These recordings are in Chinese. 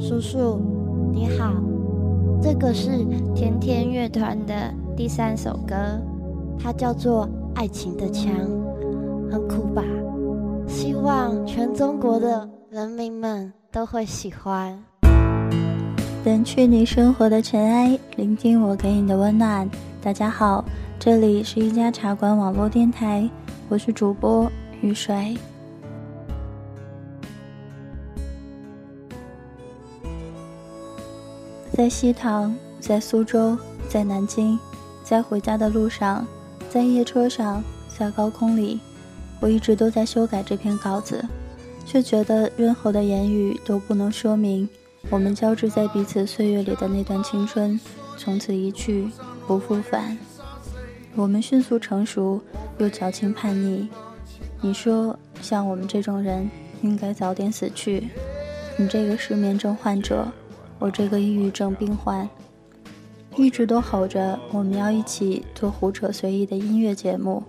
叔叔，你好。这个是甜甜乐团的第三首歌，它叫做《爱情的枪》，很酷吧？希望全中国的人民们都会喜欢。掸去你生活的尘埃，聆听我给你的温暖。大家好，这里是一家茶馆网络电台，我是主播雨水。在西塘，在苏州，在南京，在回家的路上，在夜车上，在高空里，我一直都在修改这篇稿子，却觉得任何的言语都不能说明我们交织在彼此岁月里的那段青春从此一去不复返。我们迅速成熟，又矫情叛逆。你说，像我们这种人，应该早点死去。你这个失眠症患者。我这个抑郁症病患，一直都吼着我们要一起做胡扯随意的音乐节目，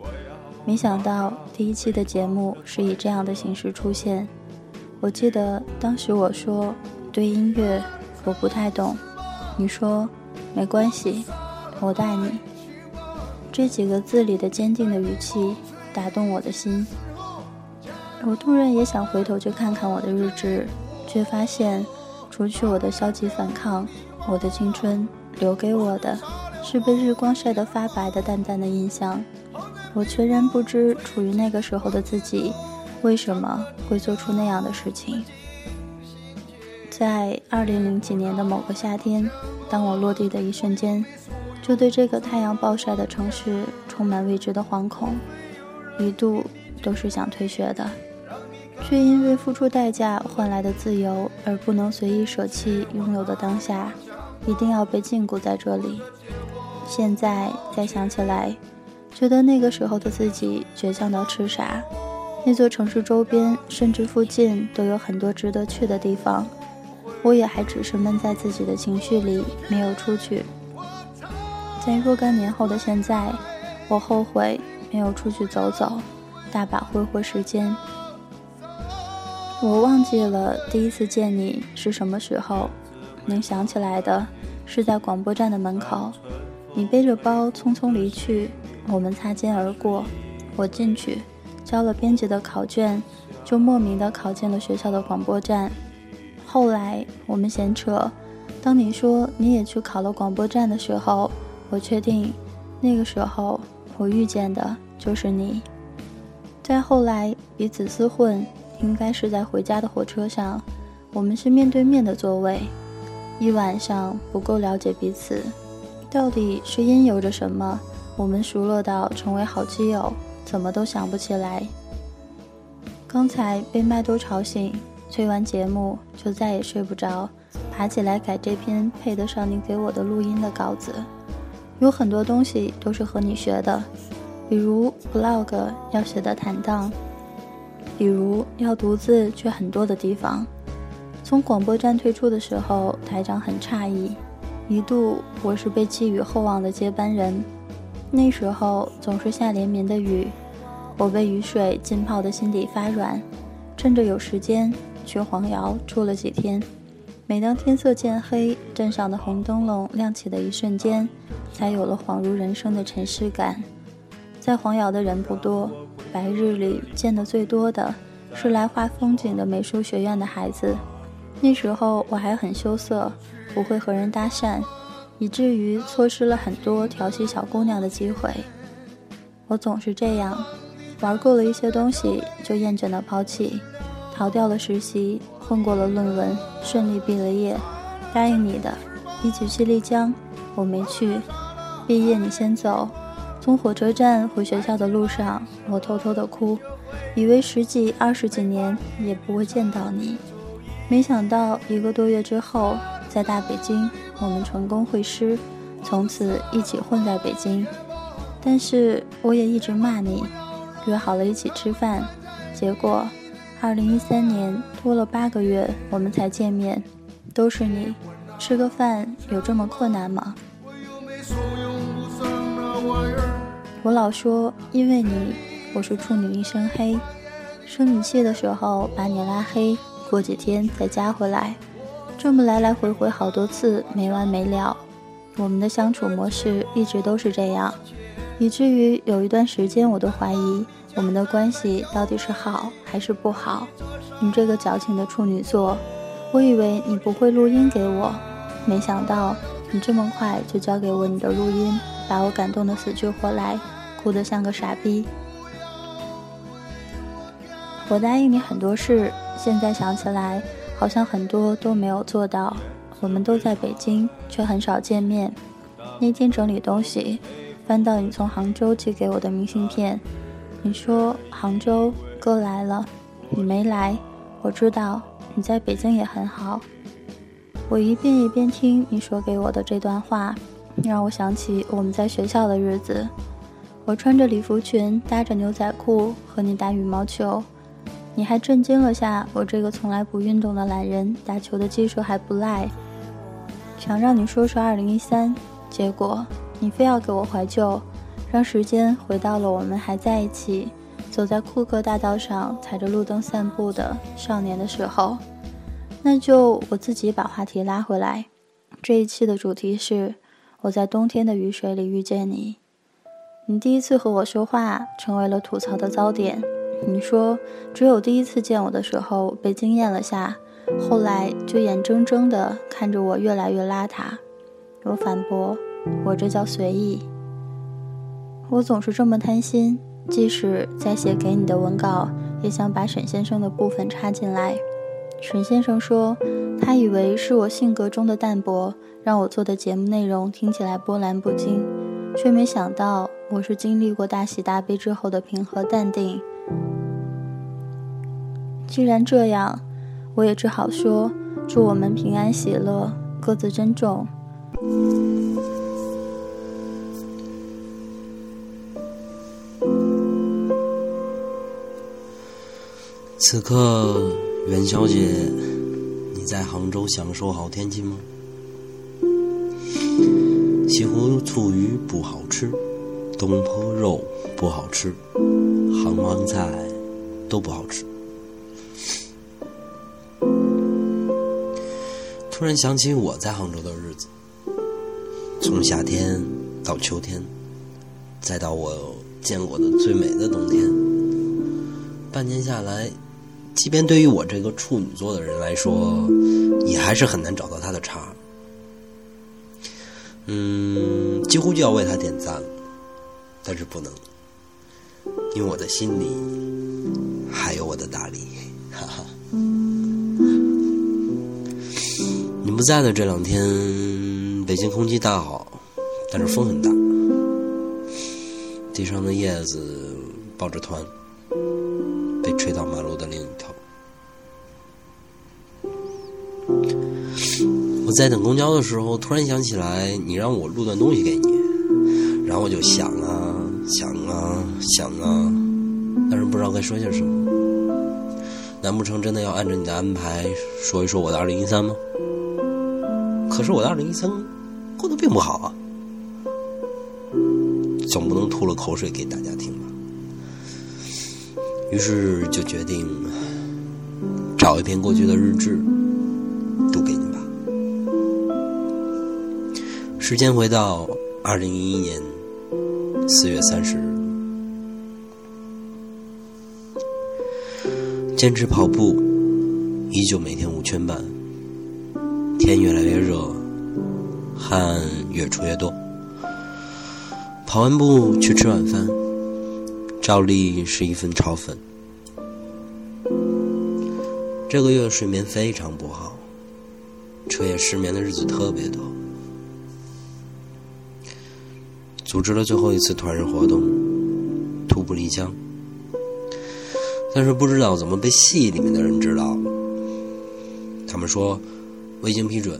没想到第一期的节目是以这样的形式出现。我记得当时我说对音乐我不太懂，你说没关系，我带你。这几个字里的坚定的语气打动我的心，我突然也想回头去看看我的日志，却发现。除去我的消极反抗，我的青春留给我的是被日光晒得发白的淡淡的印象。我全然不知处于那个时候的自己为什么会做出那样的事情。在二零零几年的某个夏天，当我落地的一瞬间，就对这个太阳暴晒的城市充满未知的惶恐，一度都是想退学的。却因为付出代价换来的自由而不能随意舍弃拥有的当下，一定要被禁锢在这里。现在再想起来，觉得那个时候的自己倔强到痴傻。那座城市周边甚至附近都有很多值得去的地方，我也还只是闷在自己的情绪里，没有出去。在若干年后的现在，我后悔没有出去走走，大把挥霍时间。我忘记了第一次见你是什么时候，能想起来的是在广播站的门口，你背着包匆匆离去，我们擦肩而过。我进去交了编辑的考卷，就莫名的考进了学校的广播站。后来我们闲扯，当你说你也去考了广播站的时候，我确定那个时候我遇见的就是你。再后来彼此厮混。应该是在回家的火车上，我们是面对面的座位。一晚上不够了解彼此，到底是因有着什么，我们熟络到成为好基友，怎么都想不起来。刚才被麦兜吵醒，催完节目就再也睡不着，爬起来改这篇配得上你给我的录音的稿子。有很多东西都是和你学的，比如 blog 要写的坦荡。比如要独自去很多的地方。从广播站退出的时候，台长很诧异，一度我是被寄予厚望的接班人。那时候总是下连绵的雨，我被雨水浸泡的心底发软。趁着有时间，去黄瑶住了几天。每当天色渐黑，镇上的红灯笼亮起的一瞬间，才有了恍如人生的沉思感。在黄瑶的人不多。白日里见的最多的是来画风景的美术学院的孩子。那时候我还很羞涩，不会和人搭讪，以至于错失了很多调戏小姑娘的机会。我总是这样，玩够了一些东西就厌倦的抛弃，逃掉了实习，混过了论文，顺利毕了业。答应你的，一起去丽江，我没去。毕业你先走。从火车站回学校的路上，我偷偷的哭，以为十几、二十几年也不会见到你。没想到一个多月之后，在大北京，我们成功会师，从此一起混在北京。但是我也一直骂你，约好了一起吃饭，结果，二零一三年拖了八个月我们才见面，都是你，吃个饭有这么困难吗？我老说，因为你，我是处女一身黑。生你气的时候把你拉黑，过几天再加回来。这么来来回回好多次，没完没了。我们的相处模式一直都是这样，以至于有一段时间我都怀疑我们的关系到底是好还是不好。你这个矫情的处女座，我以为你不会录音给我，没想到你这么快就交给我你的录音，把我感动的死去活来，哭得像个傻逼。我答应你很多事，现在想起来。好像很多都没有做到。我们都在北京，却很少见面。那天整理东西，翻到你从杭州寄给我的明信片，你说杭州哥来了，你没来。我知道你在北京也很好。我一遍一遍听你说给我的这段话，你让我想起我们在学校的日子。我穿着礼服裙，搭着牛仔裤和你打羽毛球。你还震惊了下我这个从来不运动的懒人，打球的技术还不赖。想让你说说二零一三，结果你非要给我怀旧，让时间回到了我们还在一起，走在库克大道上踩着路灯散步的少年的时候。那就我自己把话题拉回来。这一期的主题是我在冬天的雨水里遇见你。你第一次和我说话，成为了吐槽的焦点。你说，只有第一次见我的时候被惊艳了下，后来就眼睁睁地看着我越来越邋遢。我反驳，我这叫随意。我总是这么贪心，即使在写给你的文稿，也想把沈先生的部分插进来。陈先生说，他以为是我性格中的淡泊，让我做的节目内容听起来波澜不惊，却没想到我是经历过大喜大悲之后的平和淡定。既然这样，我也只好说：祝我们平安喜乐，各自珍重。此刻，元宵节，你在杭州享受好天气吗？西湖醋鱼不好吃，东坡肉不好吃，杭帮菜都不好吃。突然想起我在杭州的日子，从夏天到秋天，再到我见过的最美的冬天，半年下来，即便对于我这个处女座的人来说，也还是很难找到他的茬。嗯，几乎就要为他点赞了，但是不能，因为我的心里还有我的大理，哈哈。你不在的这两天，北京空气大好，但是风很大，地上的叶子抱着团，吹到马路的另一头。我在等公交的时候，突然想起来你让我录段东西给你，然后我就想啊想啊想啊，但是不知道该说些什么。难不成真的要按照你的安排说一说我的二零一三吗？可是我的二零一三过得并不好啊，总不能吐了口水给大家听吧？于是就决定找一篇过去的日志读给你吧。时间回到二零一一年四月三十日，坚持跑步，依旧每天五圈半。天越来越热，汗越出越多。跑完步去吃晚饭，照例是一份炒粉。这个月睡眠非常不好，彻夜失眠的日子特别多。组织了最后一次团人活动，徒步丽江，但是不知道怎么被戏里面的人知道了。他们说。未经批准，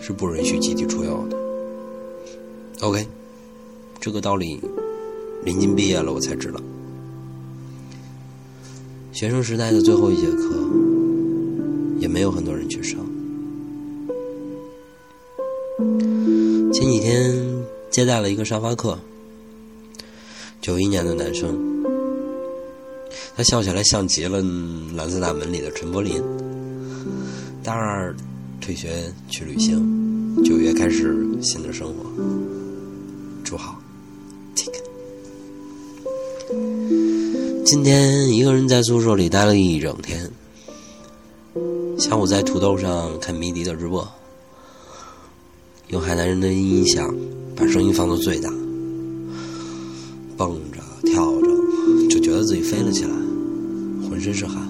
是不允许集体出游的。OK，这个道理，临近毕业了我才知道。学生时代的最后一节课，也没有很多人去上。前几天接待了一个沙发客，九一年的男生，他笑起来像极了《蓝色大门》里的陈柏霖。大二。退学去旅行，九月开始新的生活。祝好今天一个人在宿舍里待了一整天，下午在土豆上看迷笛的直播，用海南人的音响把声音放到最大，蹦着跳着，就觉得自己飞了起来，浑身是汗。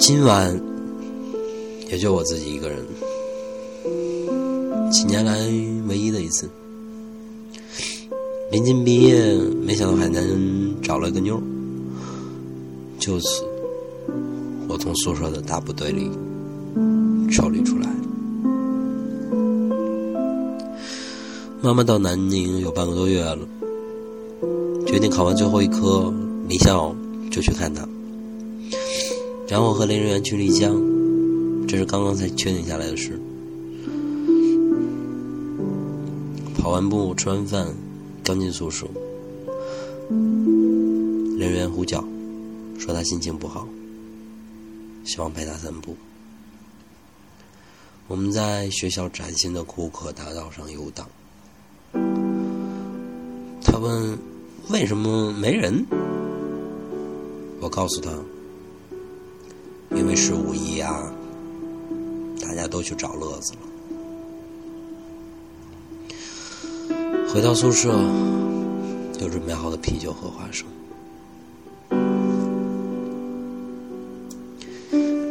今晚也就我自己一个人。几年来唯一的一次，临近毕业，没想到海南找了个妞，就此我从宿舍的大部队里抽离出来。妈妈到南宁有半个多月了，决定考完最后一科离校就去看她，然后和林人员去丽江，这是刚刚才确定下来的事。跑完步，吃完饭，刚进宿舍，人员呼叫，说他心情不好，希望陪他散步。我们在学校崭新的库克大道上游荡。他问：“为什么没人？”我告诉他：“因为是五一啊，大家都去找乐子了。”回到宿舍，有准备好的啤酒和花生。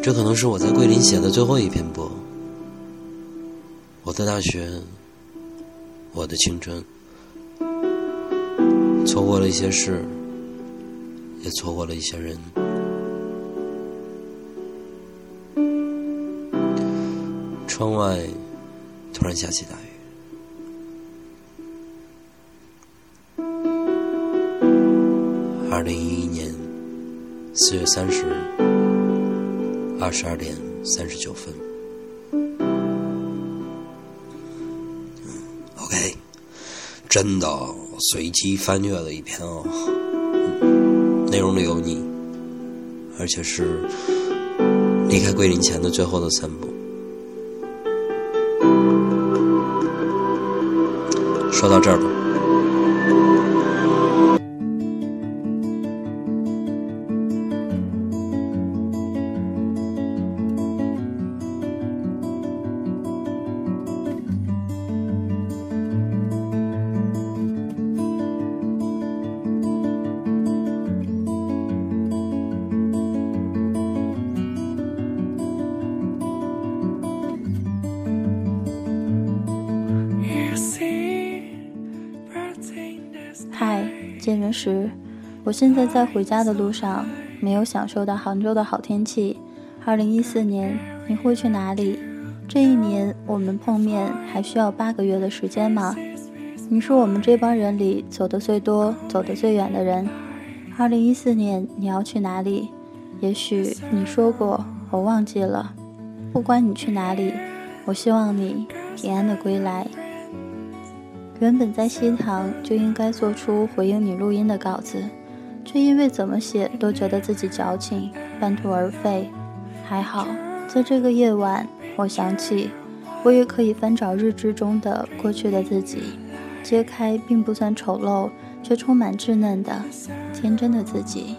这可能是我在桂林写的最后一篇播。我的大学，我的青春，错过了一些事，也错过了一些人。窗外突然下起大雨。二零一一年四月三十日二十二点三十九分。OK，真的随机翻阅了一篇哦，内容里有你，而且是离开桂林前的最后的散步。说到这儿吧。嗨见人时，我现在在回家的路上，没有享受到杭州的好天气。二零一四年你会去哪里？这一年我们碰面还需要八个月的时间吗？你是我们这帮人里走得最多、走得最远的人。二零一四年你要去哪里？也许你说过，我忘记了。不管你去哪里，我希望你平安的归来。原本在西塘就应该做出回应你录音的稿子，却因为怎么写都觉得自己矫情，半途而废。还好，在这个夜晚，我想起，我也可以翻找日志中的过去的自己，揭开并不算丑陋却充满稚嫩的天真的自己。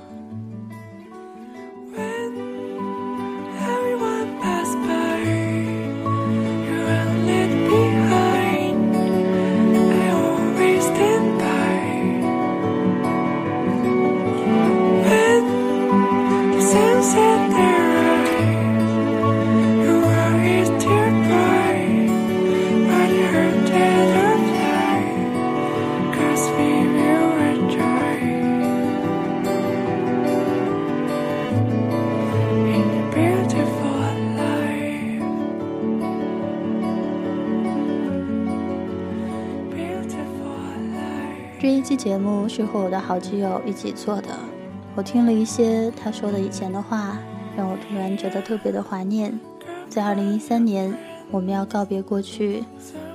目是和我的好基友一起做的。我听了一些他说的以前的话，让我突然觉得特别的怀念。在二零一三年，我们要告别过去，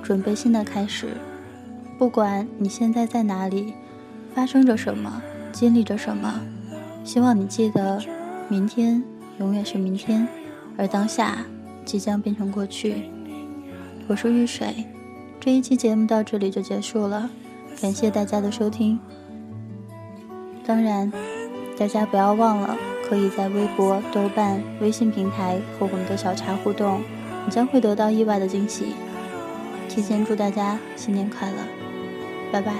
准备新的开始。不管你现在在哪里，发生着什么，经历着什么，希望你记得，明天永远是明天，而当下即将变成过去。我是玉水，这一期节目到这里就结束了，感谢大家的收听。当然，大家不要忘了，可以在微博、豆瓣、微信平台和我们的小茶互动，你将会得到意外的惊喜。提前祝大家新年快乐，拜拜。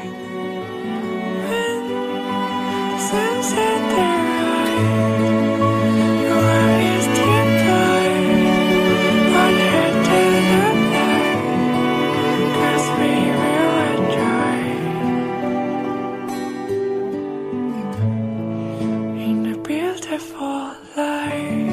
我来。